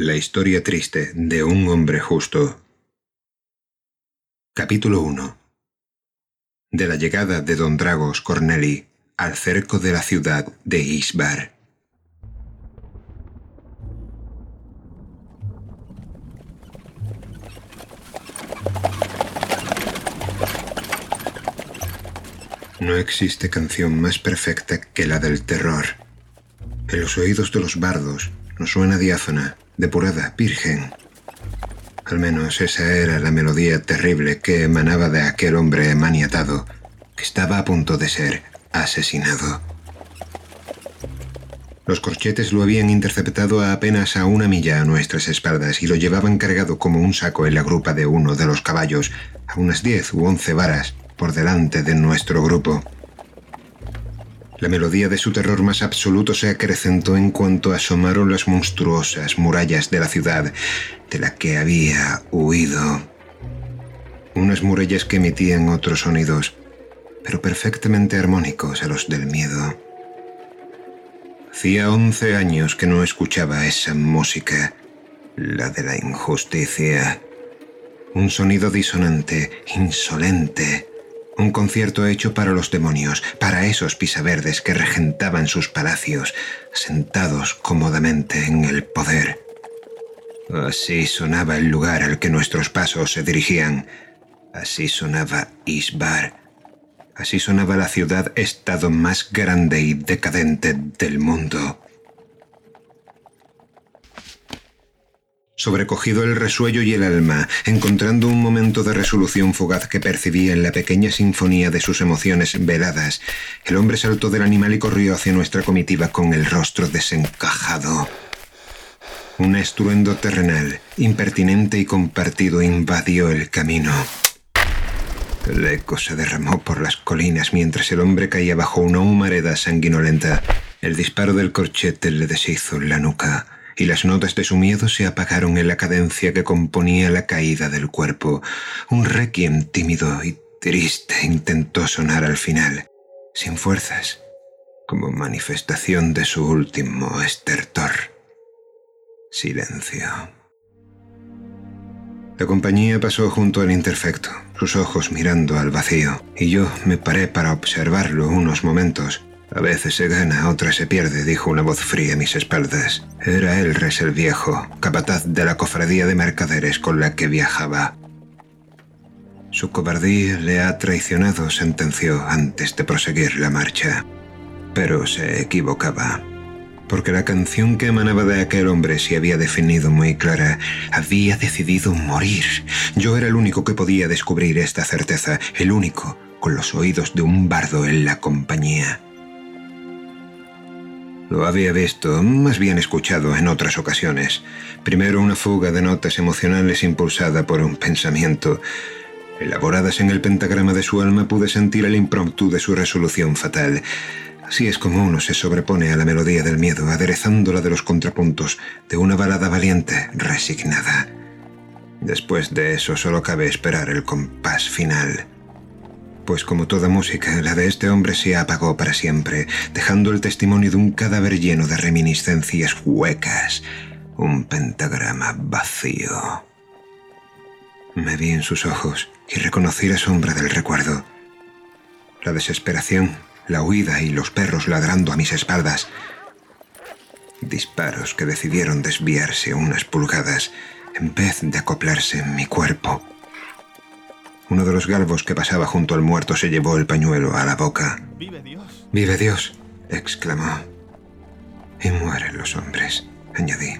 La historia triste de un hombre justo. Capítulo 1. De la llegada de don Dragos Corneli al cerco de la ciudad de Isbar. No existe canción más perfecta que la del terror. En los oídos de los bardos no suena diáfana, depurada, virgen. Al menos esa era la melodía terrible que emanaba de aquel hombre maniatado, que estaba a punto de ser asesinado. Los corchetes lo habían interceptado a apenas a una milla a nuestras espaldas y lo llevaban cargado como un saco en la grupa de uno de los caballos, a unas diez u once varas por delante de nuestro grupo. La melodía de su terror más absoluto se acrecentó en cuanto asomaron las monstruosas murallas de la ciudad de la que había huido. Unas murallas que emitían otros sonidos, pero perfectamente armónicos a los del miedo. Hacía once años que no escuchaba esa música, la de la injusticia. Un sonido disonante, insolente, un concierto hecho para los demonios, para esos pisaverdes que regentaban sus palacios, sentados cómodamente en el poder. Así sonaba el lugar al que nuestros pasos se dirigían. Así sonaba Isbar. Así sonaba la ciudad-estado más grande y decadente del mundo. Sobrecogido el resuello y el alma, encontrando un momento de resolución fugaz que percibía en la pequeña sinfonía de sus emociones veladas, el hombre saltó del animal y corrió hacia nuestra comitiva con el rostro desencajado. Un estruendo terrenal, impertinente y compartido, invadió el camino. El eco se derramó por las colinas mientras el hombre caía bajo una humareda sanguinolenta. El disparo del corchete le deshizo la nuca y las notas de su miedo se apagaron en la cadencia que componía la caída del cuerpo. Un requiem tímido y triste intentó sonar al final, sin fuerzas, como manifestación de su último estertor. Silencio. La compañía pasó junto al interfecto, sus ojos mirando al vacío, y yo me paré para observarlo unos momentos, a veces se gana, otra se pierde, dijo una voz fría a mis espaldas. Era Elres el viejo, capataz de la cofradía de mercaderes con la que viajaba. Su cobardía le ha traicionado, sentenció antes de proseguir la marcha. Pero se equivocaba, porque la canción que emanaba de aquel hombre se había definido muy clara. Había decidido morir. Yo era el único que podía descubrir esta certeza, el único, con los oídos de un bardo en la compañía. Lo había visto, más bien escuchado en otras ocasiones. Primero una fuga de notas emocionales impulsada por un pensamiento. Elaboradas en el pentagrama de su alma pude sentir el impromptu de su resolución fatal. Así es como uno se sobrepone a la melodía del miedo, aderezándola de los contrapuntos de una balada valiente, resignada. Después de eso solo cabe esperar el compás final pues como toda música, la de este hombre se apagó para siempre, dejando el testimonio de un cadáver lleno de reminiscencias huecas, un pentagrama vacío. Me vi en sus ojos y reconocí la sombra del recuerdo. La desesperación, la huida y los perros ladrando a mis espaldas. Disparos que decidieron desviarse unas pulgadas en vez de acoplarse en mi cuerpo. Uno de los galvos que pasaba junto al muerto se llevó el pañuelo a la boca. ¡Vive Dios! ¡Vive Dios! exclamó. Y mueren los hombres, añadí.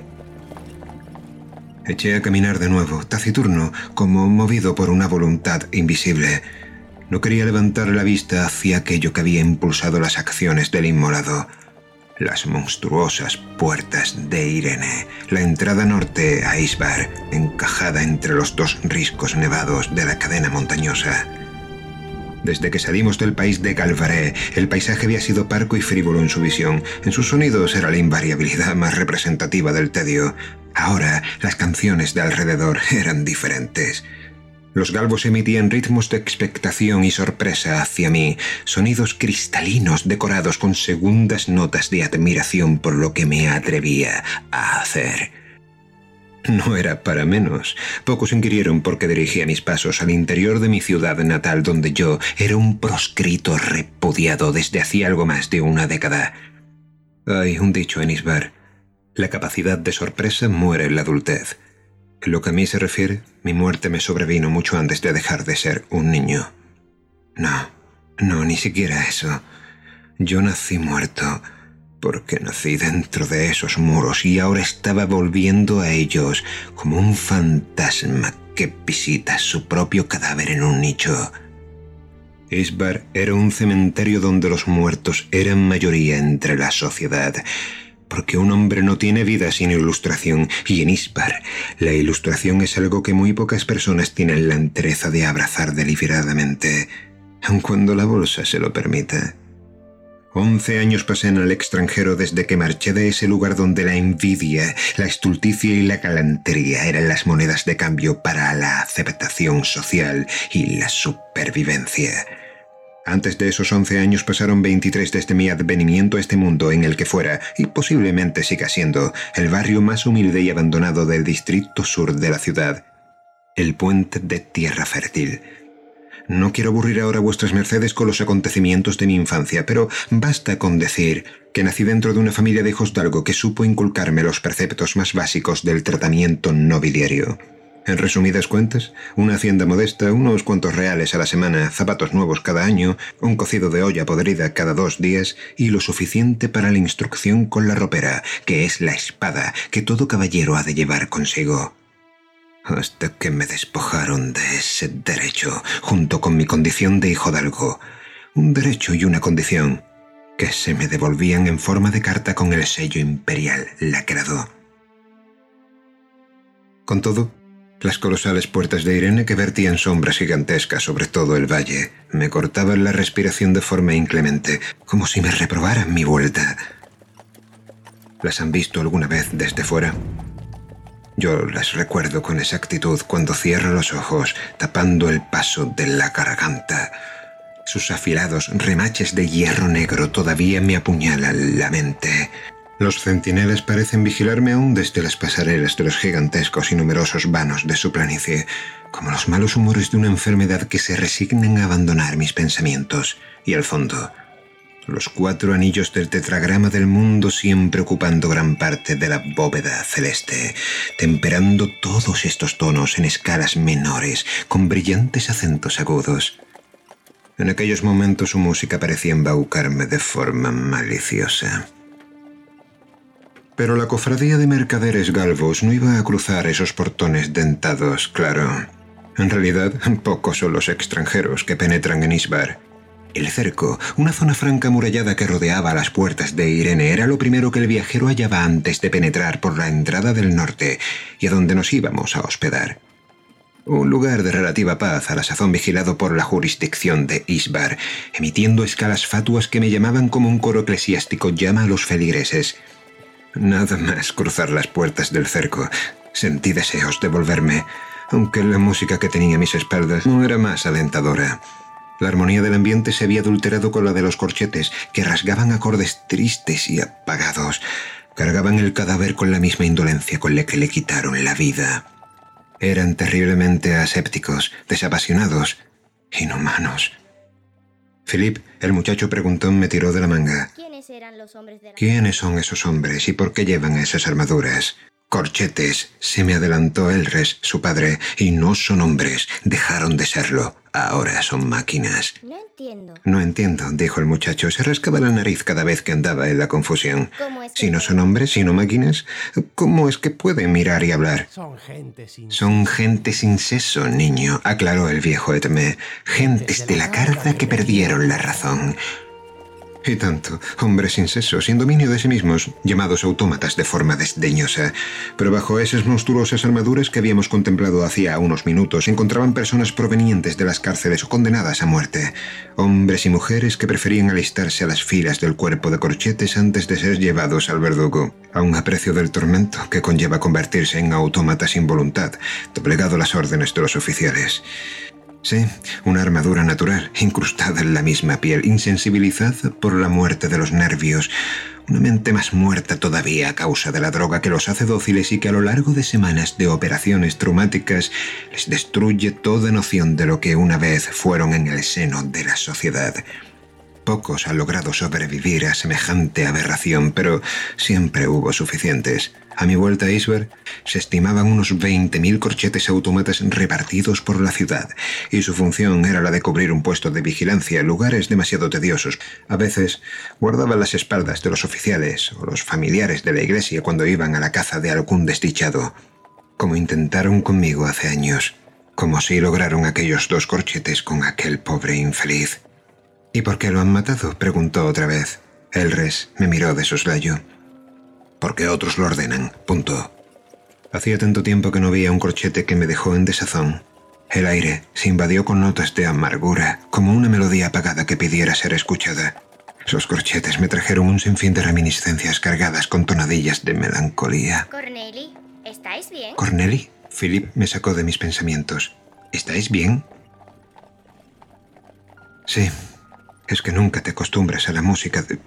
Eché a caminar de nuevo, taciturno, como movido por una voluntad invisible. No quería levantar la vista hacia aquello que había impulsado las acciones del inmolado las monstruosas puertas de Irene, la entrada norte a Isbar, encajada entre los dos riscos nevados de la cadena montañosa. Desde que salimos del país de Galvaré, el paisaje había sido parco y frívolo en su visión. En sus sonidos era la invariabilidad más representativa del tedio. Ahora, las canciones de alrededor eran diferentes. Los galvos emitían ritmos de expectación y sorpresa hacia mí, sonidos cristalinos decorados con segundas notas de admiración por lo que me atrevía a hacer. No era para menos. Pocos inquirieron por qué dirigía mis pasos al interior de mi ciudad natal, donde yo era un proscrito repudiado desde hacía algo más de una década. Hay un dicho en Isbar. La capacidad de sorpresa muere en la adultez. Lo que a mí se refiere, mi muerte me sobrevino mucho antes de dejar de ser un niño. No, no, ni siquiera eso. Yo nací muerto porque nací dentro de esos muros y ahora estaba volviendo a ellos como un fantasma que visita su propio cadáver en un nicho. Isbar era un cementerio donde los muertos eran mayoría entre la sociedad, porque un hombre no tiene vida sin ilustración, y en Isbar la ilustración es algo que muy pocas personas tienen la entereza de abrazar deliberadamente, aun cuando la bolsa se lo permita. Once años pasé en el extranjero desde que marché de ese lugar donde la envidia, la estulticia y la galantería eran las monedas de cambio para la aceptación social y la supervivencia. Antes de esos once años pasaron 23 desde mi advenimiento a este mundo en el que fuera, y posiblemente siga siendo, el barrio más humilde y abandonado del distrito sur de la ciudad, el puente de tierra fértil. No quiero aburrir ahora a vuestras mercedes con los acontecimientos de mi infancia, pero basta con decir que nací dentro de una familia de hijos algo que supo inculcarme los preceptos más básicos del tratamiento nobiliario. En resumidas cuentas, una hacienda modesta, unos cuantos reales a la semana, zapatos nuevos cada año, un cocido de olla podrida cada dos días y lo suficiente para la instrucción con la ropera, que es la espada que todo caballero ha de llevar consigo hasta que me despojaron de ese derecho, junto con mi condición de hijo de algo. Un derecho y una condición que se me devolvían en forma de carta con el sello imperial lacrado. Con todo, las colosales puertas de Irene que vertían sombras gigantescas sobre todo el valle me cortaban la respiración de forma inclemente, como si me reprobaran mi vuelta. ¿Las han visto alguna vez desde fuera? Yo las recuerdo con exactitud cuando cierro los ojos, tapando el paso de la garganta. Sus afilados remaches de hierro negro todavía me apuñalan la mente. Los centinelas parecen vigilarme aún desde las pasarelas de los gigantescos y numerosos vanos de su planicie, como los malos humores de una enfermedad que se resignan a abandonar mis pensamientos. Y al fondo, los cuatro anillos del tetragrama del mundo siempre ocupando gran parte de la bóveda celeste, temperando todos estos tonos en escalas menores, con brillantes acentos agudos. En aquellos momentos su música parecía embaucarme de forma maliciosa. Pero la cofradía de mercaderes galvos no iba a cruzar esos portones dentados, claro. En realidad, pocos son los extranjeros que penetran en Isbar el cerco, una zona franca murallada que rodeaba las puertas de Irene, era lo primero que el viajero hallaba antes de penetrar por la entrada del norte y a donde nos íbamos a hospedar. Un lugar de relativa paz, a la sazón vigilado por la jurisdicción de Isbar, emitiendo escalas fatuas que me llamaban como un coro eclesiástico llama a los feligreses. Nada más cruzar las puertas del cerco, sentí deseos de volverme, aunque la música que tenía a mis espaldas no era más alentadora. La armonía del ambiente se había adulterado con la de los corchetes, que rasgaban acordes tristes y apagados. Cargaban el cadáver con la misma indolencia con la que le quitaron la vida. Eran terriblemente asépticos, desapasionados, inhumanos. Philip, el muchacho preguntón, me tiró de la manga. ¿Quiénes eran los hombres de la... ¿Quiénes son esos hombres y por qué llevan esas armaduras? Corchetes, se me adelantó Elres, su padre, y no son hombres, dejaron de serlo. Ahora son máquinas. No entiendo. No entiendo, dijo el muchacho. Se rascaba la nariz cada vez que andaba en la confusión. si no son hombres, sino máquinas, ¿cómo es que pueden mirar y hablar? Son gente sin Son gente sin seso, niño, aclaró el viejo Etme. Gentes de la carta que perdieron la razón. Y tanto, hombres sin seso, sin dominio de sí mismos, llamados autómatas de forma desdeñosa. Pero bajo esas monstruosas armaduras que habíamos contemplado hacía unos minutos, encontraban personas provenientes de las cárceles o condenadas a muerte. Hombres y mujeres que preferían alistarse a las filas del cuerpo de corchetes antes de ser llevados al verdugo, a un aprecio del tormento que conlleva convertirse en autómatas sin voluntad, doblegado las órdenes de los oficiales. Sí, una armadura natural, incrustada en la misma piel, insensibilizada por la muerte de los nervios, Una mente más muerta todavía a causa de la droga que los hace dóciles y que a lo largo de semanas de operaciones traumáticas les destruye toda noción de lo que una vez fueron en el seno de la sociedad. Pocos han logrado sobrevivir a semejante aberración, pero siempre hubo suficientes. A mi vuelta a Isberg se estimaban unos 20.000 corchetes autómatas repartidos por la ciudad, y su función era la de cubrir un puesto de vigilancia lugares demasiado tediosos. A veces guardaban las espaldas de los oficiales o los familiares de la iglesia cuando iban a la caza de algún desdichado, como intentaron conmigo hace años, como si lograron aquellos dos corchetes con aquel pobre infeliz. ¿Y por qué lo han matado? preguntó otra vez. Elres me miró de soslayo. Porque otros lo ordenan. Punto. Hacía tanto tiempo que no veía un corchete que me dejó en desazón. El aire se invadió con notas de amargura, como una melodía apagada que pidiera ser escuchada. Los corchetes me trajeron un sinfín de reminiscencias cargadas con tonadillas de melancolía. Corneli, ¿estáis bien? ¿Corneli? Philip me sacó de mis pensamientos. ¿Estáis bien? Sí, es que nunca te acostumbras a la música de...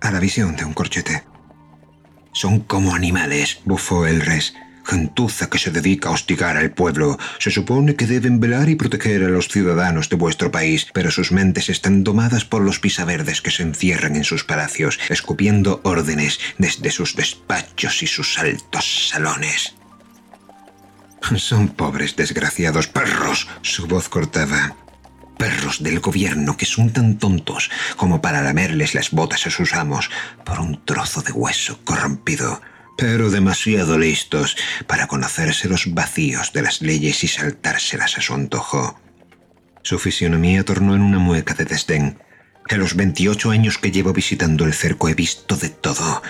a la visión de un corchete. Son como animales, bufó el res. Gentuza que se dedica a hostigar al pueblo. Se supone que deben velar y proteger a los ciudadanos de vuestro país, pero sus mentes están domadas por los pisaverdes que se encierran en sus palacios, escupiendo órdenes desde sus despachos y sus altos salones. Son pobres desgraciados perros, su voz cortaba perros del gobierno que son tan tontos como para lamerles las botas a sus amos por un trozo de hueso corrompido, pero demasiado listos para conocerse los vacíos de las leyes y saltárselas a su antojo. Su fisionomía tornó en una mueca de desdén. En los 28 años que llevo visitando el cerco he visto de todo.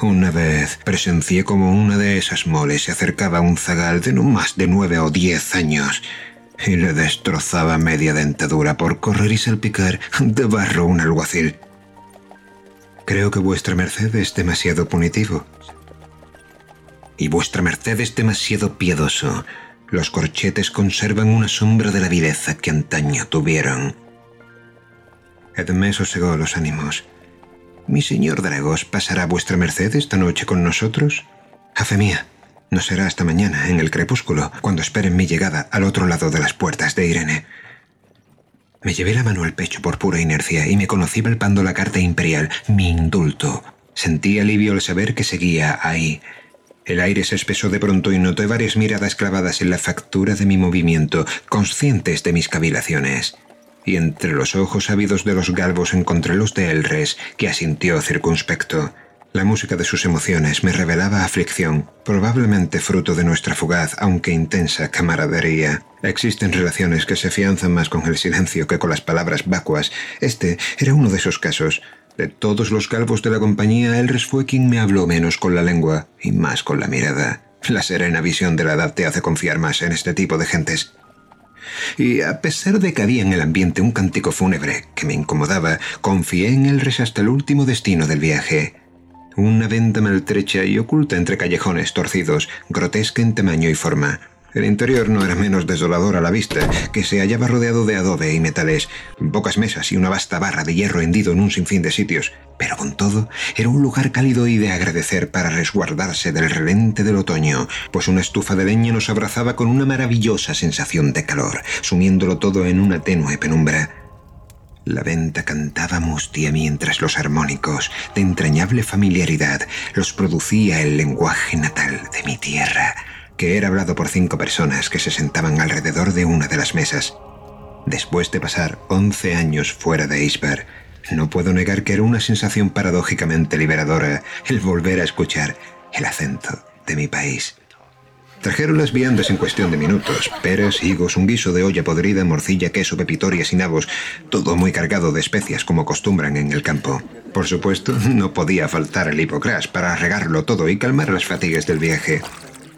Una vez presencié como una de esas moles se acercaba a un zagal de no más de nueve o diez años y le destrozaba media dentadura por correr y salpicar de barro un alguacil. Creo que vuestra merced es demasiado punitivo. Y vuestra merced es demasiado piadoso. Los corchetes conservan una sombra de la vileza que antaño tuvieron. Edmé sosegó los ánimos. ¿Mi señor Dragos pasará vuestra merced esta noche con nosotros? A fe mía, no será hasta mañana, en el crepúsculo, cuando esperen mi llegada al otro lado de las puertas de Irene. Me llevé la mano al pecho por pura inercia y me conocí palpando la carta imperial, mi indulto. Sentí alivio al saber que seguía ahí. El aire se espesó de pronto y noté varias miradas clavadas en la factura de mi movimiento, conscientes de mis cavilaciones. Y entre los ojos ávidos de los galvos encontré los de Elres, que asintió circunspecto. La música de sus emociones me revelaba aflicción, probablemente fruto de nuestra fugaz, aunque intensa, camaradería. Existen relaciones que se afianzan más con el silencio que con las palabras vacuas. Este era uno de esos casos. De todos los calvos de la compañía, Elres fue quien me habló menos con la lengua y más con la mirada. La serena visión de la edad te hace confiar más en este tipo de gentes. Y a pesar de que había en el ambiente un cántico fúnebre que me incomodaba, confié en Elres hasta el último destino del viaje. Una venta maltrecha y oculta entre callejones torcidos, grotesca en tamaño y forma. El interior no era menos desolador a la vista, que se hallaba rodeado de adobe y metales, pocas mesas y una vasta barra de hierro hendido en un sinfín de sitios, pero con todo era un lugar cálido y de agradecer para resguardarse del relente del otoño, pues una estufa de leña nos abrazaba con una maravillosa sensación de calor, sumiéndolo todo en una tenue penumbra. La venta cantaba mustia mientras los armónicos, de entrañable familiaridad, los producía el lenguaje natal de mi tierra, que era hablado por cinco personas que se sentaban alrededor de una de las mesas. Después de pasar once años fuera de Isbar, no puedo negar que era una sensación paradójicamente liberadora el volver a escuchar el acento de mi país. Trajeron las viandas en cuestión de minutos. Peras, higos, un guiso de olla podrida, morcilla, queso, pepitorias y nabos. Todo muy cargado de especias como acostumbran en el campo. Por supuesto, no podía faltar el hipocras para regarlo todo y calmar las fatigas del viaje.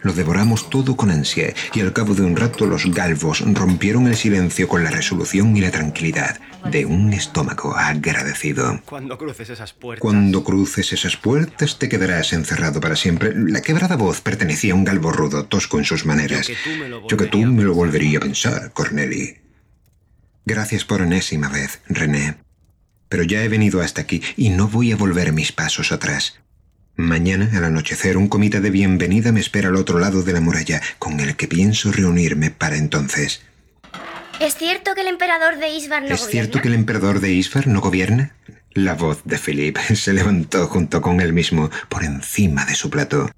Lo devoramos todo con ansia y al cabo de un rato los galvos rompieron el silencio con la resolución y la tranquilidad de un estómago agradecido. Cuando cruces esas puertas. Cuando cruces esas puertas te quedarás encerrado para siempre. La quebrada voz pertenecía a un galvo rudo, tosco en sus maneras. Yo que tú me lo volvería a pensar, Corneli. Gracias por enésima vez, René. pero ya he venido hasta aquí y no voy a volver mis pasos atrás. Mañana, al anochecer, un comité de bienvenida me espera al otro lado de la muralla, con el que pienso reunirme para entonces. ¿Es cierto que el emperador de Isbar no ¿Es gobierna? cierto que el emperador de Isfar no gobierna? La voz de Philip se levantó junto con él mismo, por encima de su plato.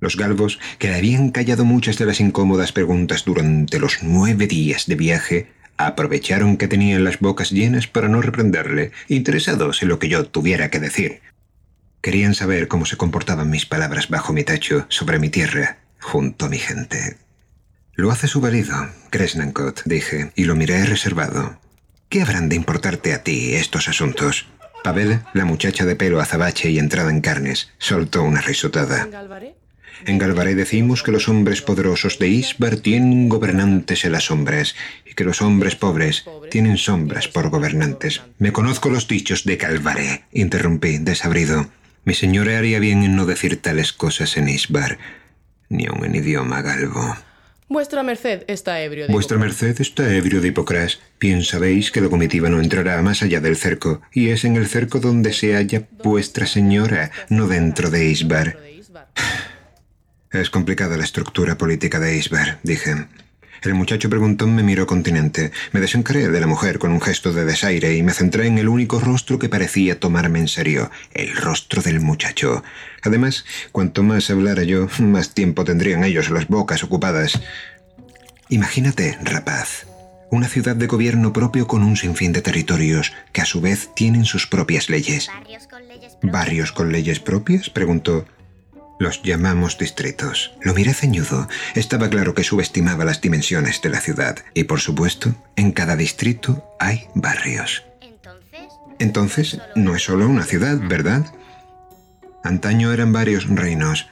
Los galvos, que le habían callado muchas de las incómodas preguntas durante los nueve días de viaje, aprovecharon que tenían las bocas llenas para no reprenderle, interesados en lo que yo tuviera que decir. Querían saber cómo se comportaban mis palabras bajo mi techo, sobre mi tierra, junto a mi gente. Lo hace su marido, Kresnankot, dije, y lo miré reservado. ¿Qué habrán de importarte a ti estos asuntos? Pavel, la muchacha de pelo azabache y entrada en carnes, soltó una risotada. En Galvaré decimos que los hombres poderosos de Isbar tienen gobernantes en las sombras y que los hombres pobres tienen sombras por gobernantes. Me conozco los dichos de Galvaré, interrumpí, desabrido. Mi señora haría bien en no decir tales cosas en Isbar, ni aun en idioma galvo. Vuestra merced está ebrio de Vuestra merced está ebrio de Hipocras. Bien sabéis que la comitiva no entrará más allá del cerco, y es en el cerco donde se halla vuestra señora, no dentro de Isbar. Es complicada la estructura política de Isbar, dije. El muchacho preguntón me miró continente. Me desencaré de la mujer con un gesto de desaire y me centré en el único rostro que parecía tomarme en serio, el rostro del muchacho. Además, cuanto más hablara yo, más tiempo tendrían ellos las bocas ocupadas. Imagínate, rapaz, una ciudad de gobierno propio con un sinfín de territorios que a su vez tienen sus propias leyes. Barrios con leyes propias. ¿Barrios con leyes propias? preguntó. Los llamamos distritos. Lo miré ceñudo. Estaba claro que subestimaba las dimensiones de la ciudad. Y por supuesto, en cada distrito hay barrios. Entonces, Entonces, no es solo una ciudad, ¿verdad? Antaño eran varios reinos.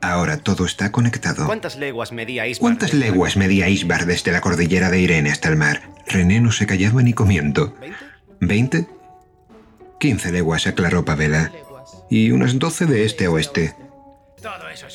Ahora todo está conectado. ¿Cuántas leguas medía Isbar? ¿Cuántas leguas medía Isbar desde la cordillera de Irene hasta el mar? René no se callaba ni comiendo. ¿Veinte? Quince leguas, aclaró Pavela. Y unas doce de este a oeste.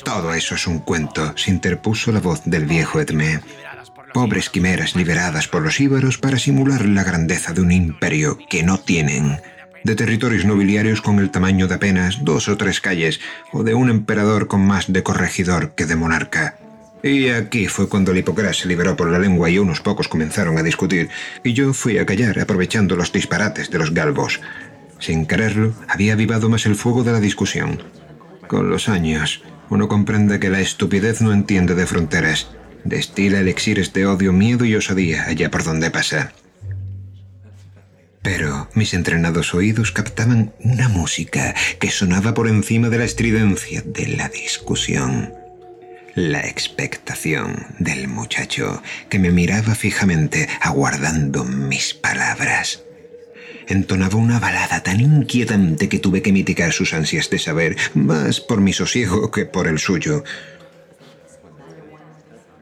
Todo eso es un- cuento, se interpuso la voz del viejo los Pobres quimeras liberadas por los íbaros para simular la grandeza de un imperio que no tienen. De territorios nobiliarios con el tamaño de apenas dos o tres calles, o de un emperador con más de corregidor que de monarca. Y aquí fue cuando el Hipocrás se liberó por la lengua y unos pocos comenzaron a discutir, y yo fui a callar aprovechando los disparates de los galvos. Sin quererlo, había avivado más el fuego de la discusión. Con los años, uno comprende que la estupidez no entiende de fronteras. Destila elixires de odio, miedo y osadía allá por donde pasa. Pero mis entrenados oídos captaban una música que sonaba por encima de la estridencia de la discusión. La expectación del muchacho que me miraba fijamente aguardando mis palabras. Entonaba una balada tan inquietante que tuve que mitigar sus ansias de saber, más por mi sosiego que por el suyo.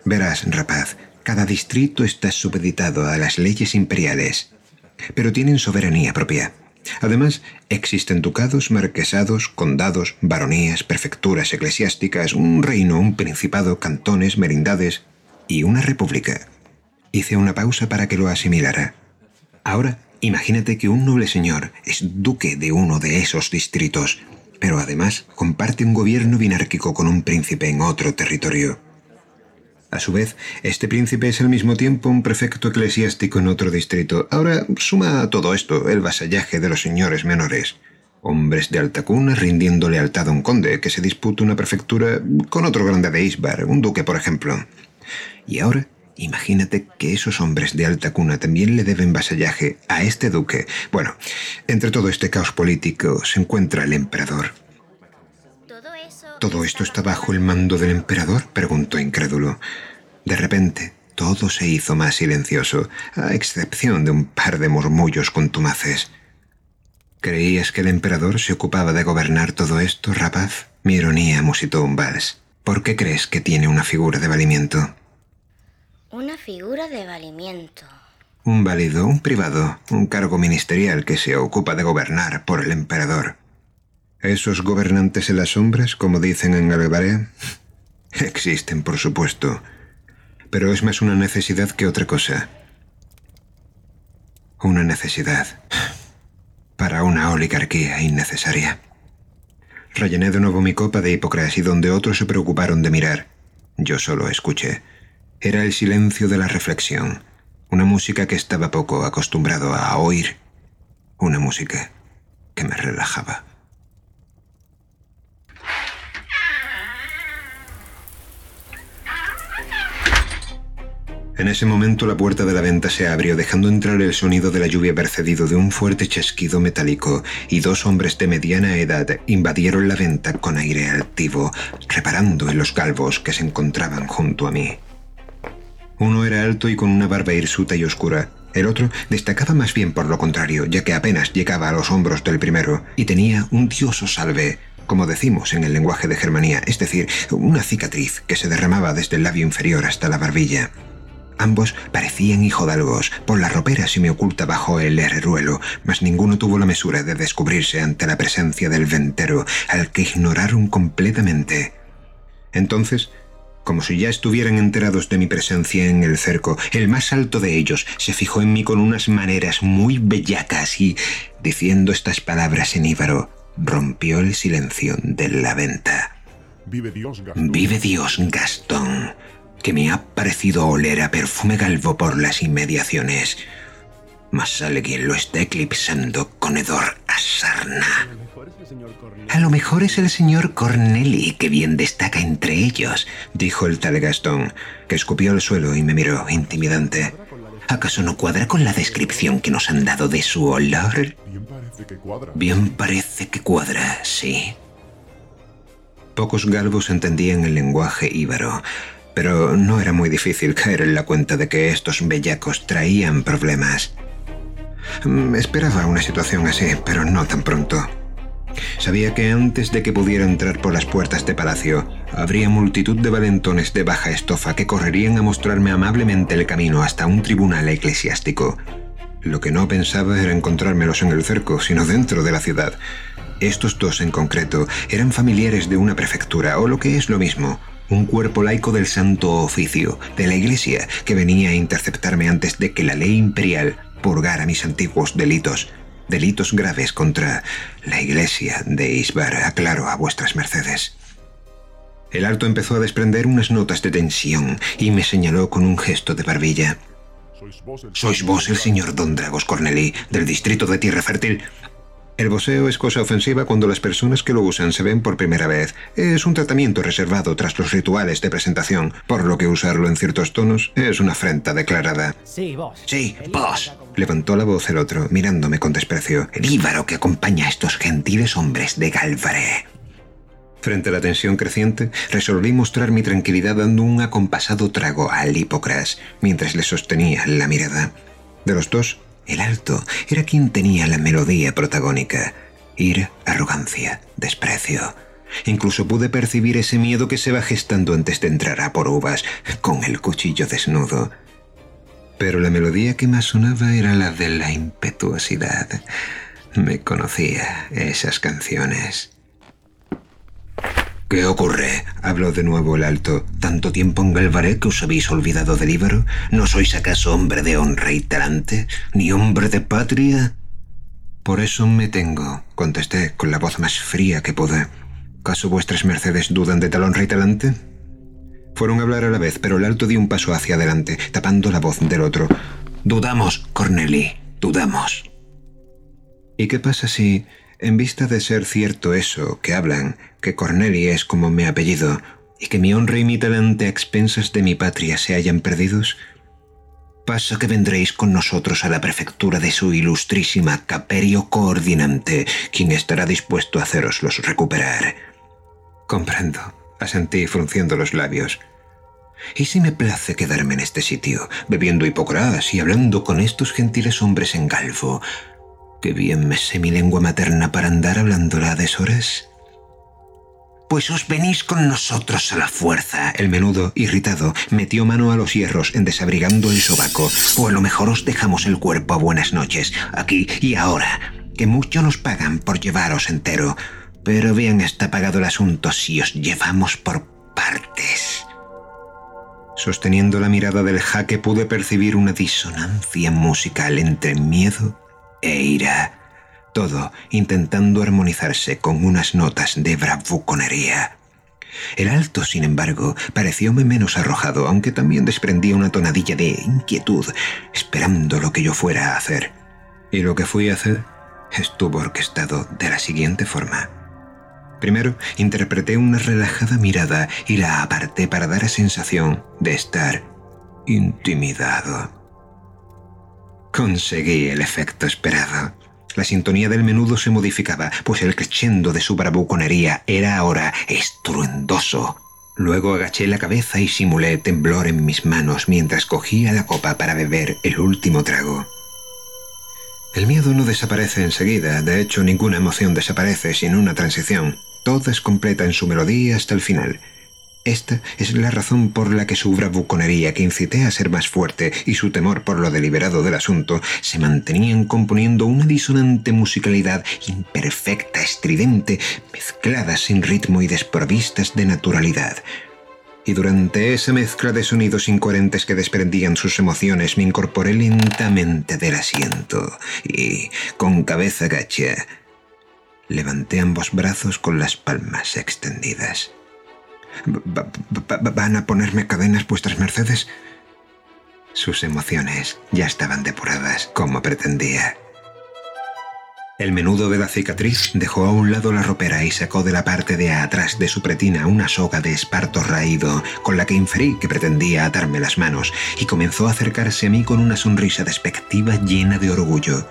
Verás, rapaz, cada distrito está supeditado a las leyes imperiales, pero tienen soberanía propia. Además, existen ducados, marquesados, condados, baronías, prefecturas eclesiásticas, un reino, un principado, cantones, merindades y una república. Hice una pausa para que lo asimilara. Ahora, imagínate que un noble señor es duque de uno de esos distritos, pero además comparte un gobierno binárquico con un príncipe en otro territorio. A su vez, este príncipe es al mismo tiempo un prefecto eclesiástico en otro distrito. Ahora suma a todo esto el vasallaje de los señores menores. Hombres de alta cuna rindiendo lealtad a un conde que se disputa una prefectura con otro grande de Isbar, un duque, por ejemplo. Y ahora, imagínate que esos hombres de alta cuna también le deben vasallaje a este duque. Bueno, entre todo este caos político se encuentra el emperador. todo eso. ¿Todo esto está bajo el mando del emperador? preguntó incrédulo. De repente, todo se hizo más silencioso, a excepción de un par de murmullos contumaces. ¿Creías que el emperador se ocupaba de gobernar todo esto, rapaz? Mi ironía musitó un vals. ¿Por qué crees que tiene una figura de valimiento? Una figura de valimiento. Un válido, un privado, un cargo ministerial que se ocupa de gobernar por el emperador. ¿Esos gobernantes en las sombras, como dicen en Galvaré? Existen, por supuesto, pero es más una necesidad que otra cosa. Una necesidad. para una oligarquía innecesaria. Rellené de nuevo mi copa de hipocresía donde otros se preocuparon de mirar, yo solo escuché. Era el silencio de la reflexión, una música que estaba poco acostumbrado a oír, una música que me relajaba. En ese momento la puerta de la venta se abrió dejando entrar el sonido de la lluvia precedido de un fuerte chasquido metálico y dos hombres de mediana edad invadieron la venta con aire altivo, reparando en los galvos que se encontraban junto a mí. Uno era alto y con una barba hirsuta y oscura. El otro destacaba más bien por lo contrario, ya que apenas llegaba a los hombros del primero y tenía un dioso salve, como decimos en el lenguaje de Germanía, es decir, una cicatriz que se derramaba desde el labio inferior hasta la barbilla. Ambos parecían hijodalgos, por la ropera se me oculta bajo el herreruelo, mas ninguno tuvo la mesura de descubrirse ante la presencia del ventero, al que ignoraron completamente. Entonces, como si ya estuvieran enterados de mi presencia en el cerco, el más alto de ellos se fijó en mí con unas maneras muy bellacas y, diciendo estas palabras en íbaro, rompió el silencio de la venta. Vive Dios, Gastón. Vive Dios, Gastón que me ha parecido oler a perfume galvo por las inmediaciones. Mas alguien lo está eclipsando con hedor a sarna. A lo mejor es el señor Corneli que bien destaca entre ellos, dijo el tal Gastón, que escupió al suelo y me miró intimidante. ¿Acaso no cuadra con la descripción que nos han dado de su olor? Bien parece que cuadra. Bien parece que cuadra, sí. Pocos galvos entendían el lenguaje íbaro, pero no era muy difícil caer en la cuenta de que estos bellacos traían problemas. Mm, Esperaba una situación así, pero no tan pronto. Sabía que antes de que pudiera entrar por las puertas de palacio, habría multitud de valentones de baja estofa que correrían a mostrarme amablemente el camino hasta un tribunal eclesiástico. Lo que no pensaba era encontrármelos en el cerco, sino dentro de la ciudad. Estos dos en concreto eran familiares de una prefectura, o lo que es lo mismo, un cuerpo laico del Santo Oficio, de la Iglesia, que venía a interceptarme antes de que la ley imperial purgara mis antiguos delitos. Delitos graves contra la Iglesia de Isbar, aclaro a vuestras mercedes. El alto empezó a desprender unas notas de tensión y me señaló con un gesto de barbilla. Sois vos el, ¿Sois vos el señor Don Dragos Corneli, del distrito de Tierra Fértil? El voceo es cosa ofensiva cuando las personas que lo usan se ven por primera vez. Es un tratamiento reservado tras los rituales de presentación, por lo que usarlo en ciertos tonos es una afrenta declarada. Sí, vos. Sí, vos. Levantó la voz el otro, mirándome con desprecio. El íbaro que acompaña a estos gentiles hombres de Galvaré. Frente a la tensión creciente, resolví mostrar mi tranquilidad dando un acompasado trago al Hipocras, mientras le sostenía la mirada. De los dos, el alto era quien tenía la melodía protagónica. Ira, arrogancia, desprecio. Incluso pude percibir ese miedo que se va gestando antes de entrar a por uvas, con el cuchillo desnudo. Pero la melodía que más sonaba era la de la impetuosidad. Me conocía esas canciones. ¿Qué ocurre? Habló de nuevo el alto. ¿Tanto tiempo en que os habéis olvidado del íbaro? ¿No sois acaso hombre de honra y talante? ¿Ni hombre de patria? Por eso me tengo, contesté con la voz más fría que pude. ¿Caso vuestras mercedes dudan de tal honra y talante? Fueron a hablar a la vez, pero el alto dio un paso hacia adelante, tapando la voz del otro. Dudamos, Corneli, dudamos. ¿Y qué pasa si, en vista de ser cierto eso que hablan, que Corneli es como mi apellido, y que mi honra y mi talante a expensas de mi patria se hayan perdidos? Pasa que vendréis con nosotros a la prefectura de su ilustrísima Caperio Coordinante, quien estará dispuesto a haceroslos recuperar. Comprendo, asentí frunciendo los labios. ¿Y si me place quedarme en este sitio, bebiendo hipocras y hablando con estos gentiles hombres en galvo? Que bien me sé mi lengua materna para andar hablándola a deshoras. Pues os venís con nosotros a la fuerza. El menudo, irritado, metió mano a los hierros en desabrigando el sobaco. O a lo mejor os dejamos el cuerpo a buenas noches, aquí y ahora, que mucho nos pagan por llevaros entero. Pero bien está pagado el asunto si os llevamos por partes. Sosteniendo la mirada del jaque pude percibir una disonancia musical entre miedo e ira. todo intentando armonizarse con unas notas de bravuconería. El alto, sin embargo, parecióme menos arrojado, aunque también desprendía una tonadilla de inquietud, esperando lo que yo fuera a hacer. Y lo que fui a hacer estuvo orquestado de la siguiente forma. Primero, interpreté una relajada mirada y la aparté para dar la sensación de estar intimidado. Conseguí el efecto esperado. La sintonía del menudo se modificaba, pues el crescendo de su bravuconería era ahora estruendoso. Luego agaché la cabeza y simulé temblor en mis manos mientras cogía la copa para beber el último trago. El miedo no desaparece enseguida, de hecho ninguna emoción desaparece sin una transición. Toda es completa en su melodía hasta el final. Esta es la razón por la que su bravuconería, que incité a ser más fuerte, y su temor por lo deliberado del asunto, se mantenían componiendo una disonante musicalidad imperfecta, estridente, mezcladas sin ritmo y desprovistas de naturalidad. Y durante esa mezcla de sonidos incoherentes que desprendían sus emociones, me incorporé lentamente del asiento y, con cabeza gacha, levanté ambos brazos con las palmas extendidas. ¿Van a ponerme cadenas vuestras mercedes? Sus emociones ya estaban depuradas como pretendía. El menudo de la cicatriz dejó a un lado la ropera y sacó de la parte de atrás de su pretina una soga de esparto raído, con la que inferí que pretendía atarme las manos, y comenzó a acercarse a mí con una sonrisa despectiva llena de orgullo.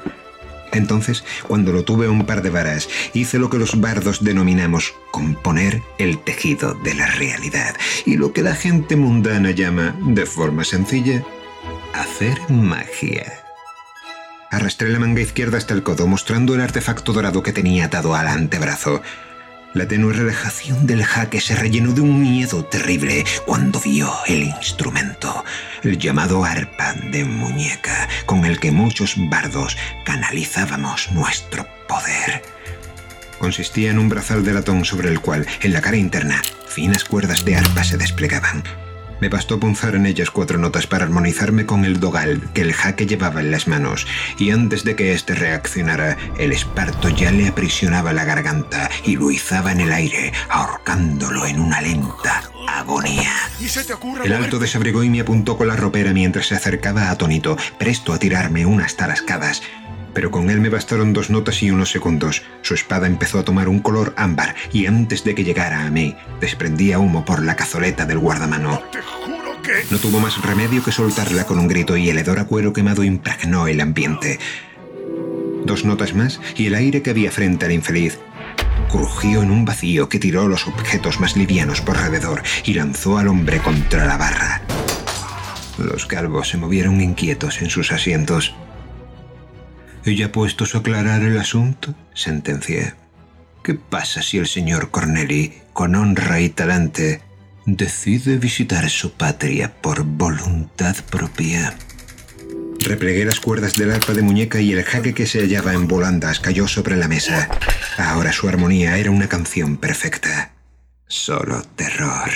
Entonces, cuando lo tuve un par de varas, hice lo que los bardos denominamos componer el tejido de la realidad, y lo que la gente mundana llama, de forma sencilla, hacer magia. Arrastré la manga izquierda hasta el codo, mostrando el artefacto dorado que tenía atado al antebrazo. La tenue relajación del jaque se rellenó de un miedo terrible cuando vio el instrumento, el llamado arpa de muñeca, con el que muchos bardos canalizábamos nuestro poder. Consistía en un brazal de latón sobre el cual, en la cara interna, finas cuerdas de arpa se desplegaban. Me bastó punzar en ellas cuatro notas para armonizarme con el dogal que el jaque llevaba en las manos, y antes de que éste reaccionara, el esparto ya le aprisionaba la garganta y lo izaba en el aire, ahorcándolo en una lenta agonía. El alto desabrigó y me apuntó con la ropera mientras se acercaba atónito, presto a tirarme unas tarascadas pero con él me bastaron dos notas y unos segundos. Su espada empezó a tomar un color ámbar y antes de que llegara a mí, desprendía humo por la cazoleta del guardamano. No tuvo más remedio que soltarla con un grito y el hedor a cuero quemado impregnó el ambiente. Dos notas más y el aire que había frente al infeliz crujió en un vacío que tiró los objetos más livianos por alrededor y lanzó al hombre contra la barra. Los calvos se movieron inquietos en sus asientos. ¿Y ya puestos a aclarar el asunto? sentencié. ¿Qué pasa si el señor Corneli, con honra y talante, decide visitar su patria por voluntad propia? Replegué las cuerdas del arpa de muñeca y el jaque que se hallaba en volandas cayó sobre la mesa. Ahora su armonía era una canción perfecta. Solo terror.